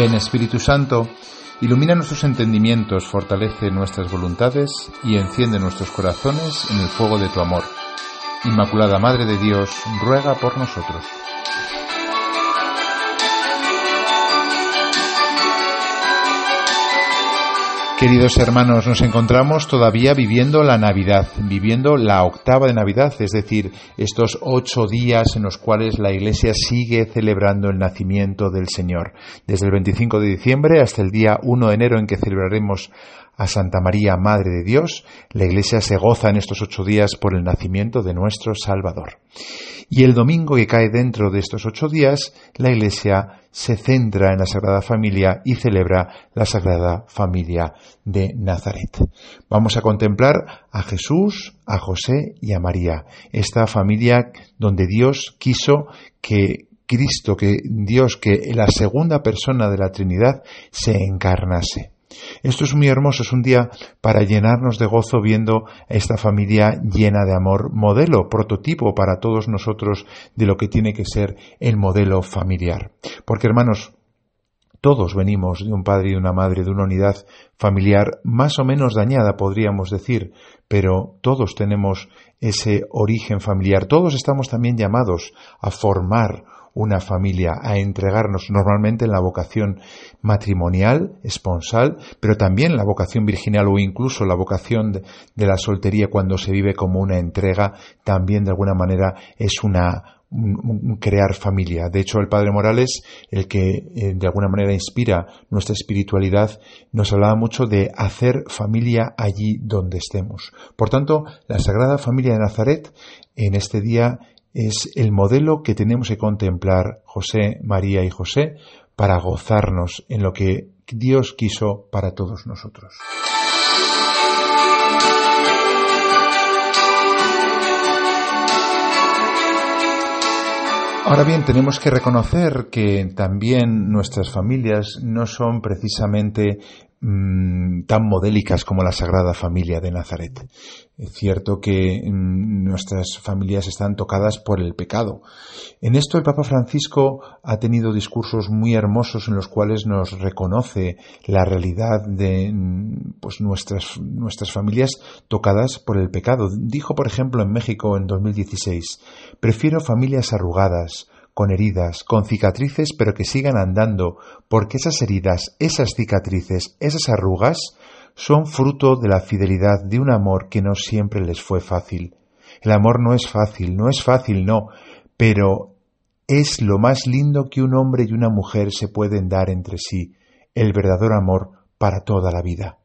Ven Espíritu Santo, ilumina nuestros entendimientos, fortalece nuestras voluntades y enciende nuestros corazones en el fuego de tu amor. Inmaculada Madre de Dios, ruega por nosotros. Queridos hermanos, nos encontramos todavía viviendo la Navidad, viviendo la octava de Navidad, es decir, estos ocho días en los cuales la Iglesia sigue celebrando el nacimiento del Señor, desde el 25 de diciembre hasta el día 1 de enero en que celebraremos a Santa María, Madre de Dios, la Iglesia se goza en estos ocho días por el nacimiento de nuestro Salvador. Y el domingo que cae dentro de estos ocho días, la Iglesia se centra en la Sagrada Familia y celebra la Sagrada Familia de Nazaret. Vamos a contemplar a Jesús, a José y a María, esta familia donde Dios quiso que Cristo, que Dios, que la segunda persona de la Trinidad se encarnase. Esto es muy hermoso, es un día para llenarnos de gozo viendo a esta familia llena de amor, modelo, prototipo para todos nosotros de lo que tiene que ser el modelo familiar. Porque hermanos, todos venimos de un padre y de una madre, de una unidad familiar más o menos dañada, podríamos decir, pero todos tenemos ese origen familiar. Todos estamos también llamados a formar una familia, a entregarnos normalmente en la vocación matrimonial, esponsal, pero también la vocación virginal o incluso la vocación de, la soltería cuando se vive como una entrega, también de alguna manera es una, crear familia. De hecho, el Padre Morales, el que eh, de alguna manera inspira nuestra espiritualidad, nos hablaba mucho de hacer familia allí donde estemos. Por tanto, la Sagrada Familia de Nazaret en este día es el modelo que tenemos que contemplar José, María y José para gozarnos en lo que Dios quiso para todos nosotros. Ahora bien, tenemos que reconocer que también nuestras familias no son precisamente Mm, tan modélicas como la Sagrada Familia de Nazaret. Es cierto que mm, nuestras familias están tocadas por el pecado. En esto el Papa Francisco ha tenido discursos muy hermosos en los cuales nos reconoce la realidad de mm, pues, nuestras, nuestras familias tocadas por el pecado. Dijo, por ejemplo, en México en 2016, prefiero familias arrugadas, con heridas, con cicatrices, pero que sigan andando, porque esas heridas, esas cicatrices, esas arrugas, son fruto de la fidelidad de un amor que no siempre les fue fácil. El amor no es fácil, no es fácil, no, pero es lo más lindo que un hombre y una mujer se pueden dar entre sí, el verdadero amor para toda la vida.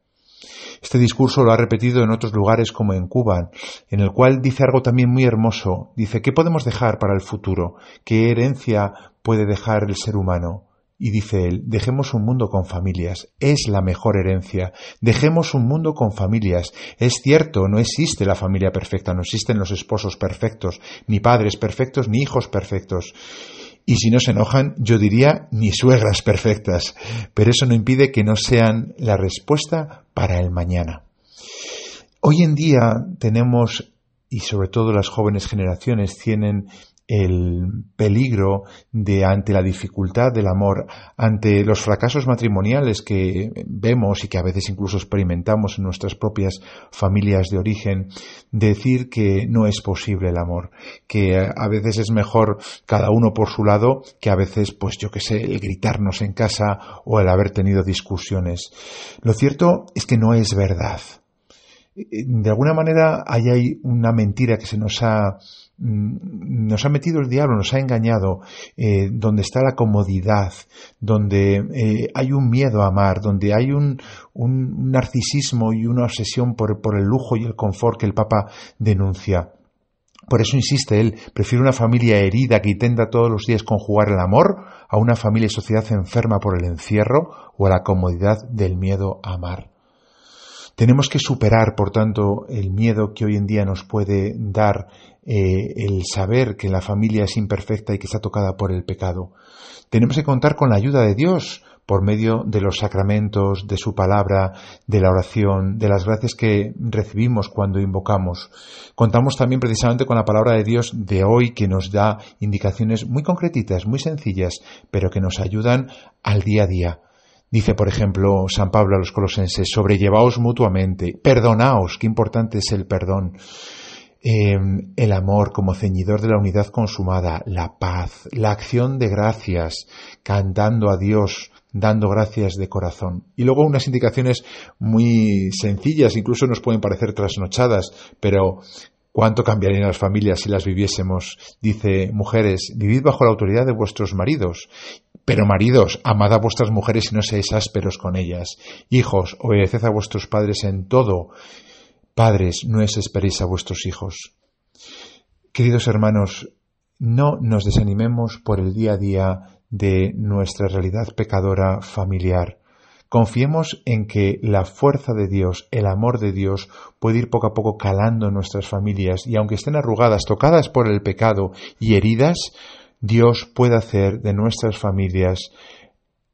Este discurso lo ha repetido en otros lugares como en Cuba, en el cual dice algo también muy hermoso. Dice, ¿qué podemos dejar para el futuro? ¿Qué herencia puede dejar el ser humano? Y dice él, dejemos un mundo con familias, es la mejor herencia, dejemos un mundo con familias. Es cierto, no existe la familia perfecta, no existen los esposos perfectos, ni padres perfectos, ni hijos perfectos. Y si no se enojan, yo diría ni suegras perfectas, pero eso no impide que no sean la respuesta para el mañana. Hoy en día tenemos, y sobre todo las jóvenes generaciones tienen el peligro de ante la dificultad del amor, ante los fracasos matrimoniales que vemos y que a veces incluso experimentamos en nuestras propias familias de origen, decir que no es posible el amor, que a veces es mejor cada uno por su lado que a veces, pues yo que sé, el gritarnos en casa o el haber tenido discusiones. Lo cierto es que no es verdad. De alguna manera hay una mentira que se nos ha Mm, nos ha metido el diablo, nos ha engañado, eh, donde está la comodidad, donde eh, hay un miedo a amar, donde hay un, un narcisismo y una obsesión por, por el lujo y el confort que el Papa denuncia. Por eso insiste él, prefiere una familia herida que intenta todos los días conjugar el amor a una familia y sociedad enferma por el encierro o a la comodidad del miedo a amar. Tenemos que superar, por tanto, el miedo que hoy en día nos puede dar eh, el saber que la familia es imperfecta y que está tocada por el pecado. Tenemos que contar con la ayuda de Dios por medio de los sacramentos, de su palabra, de la oración, de las gracias que recibimos cuando invocamos. Contamos también precisamente con la palabra de Dios de hoy que nos da indicaciones muy concretitas, muy sencillas, pero que nos ayudan al día a día Dice, por ejemplo, San Pablo a los colosenses, sobrellevaos mutuamente, perdonaos, qué importante es el perdón, em, el amor como ceñidor de la unidad consumada, la paz, la acción de gracias, cantando a Dios, dando gracias de corazón. Y luego unas indicaciones muy sencillas, incluso nos pueden parecer trasnochadas, pero ¿Cuánto cambiarían las familias si las viviésemos? Dice, mujeres, vivid bajo la autoridad de vuestros maridos. Pero maridos, amad a vuestras mujeres y no seáis ásperos con ellas. Hijos, obedeced a vuestros padres en todo. Padres, no desesperéis a vuestros hijos. Queridos hermanos, no nos desanimemos por el día a día de nuestra realidad pecadora familiar. Confiemos en que la fuerza de Dios, el amor de Dios, puede ir poco a poco calando nuestras familias y aunque estén arrugadas, tocadas por el pecado y heridas, Dios puede hacer de nuestras familias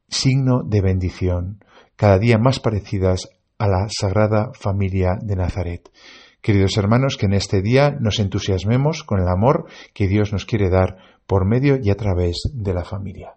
signo de bendición, cada día más parecidas a la Sagrada Familia de Nazaret. Queridos hermanos, que en este día nos entusiasmemos con el amor que Dios nos quiere dar por medio y a través de la familia.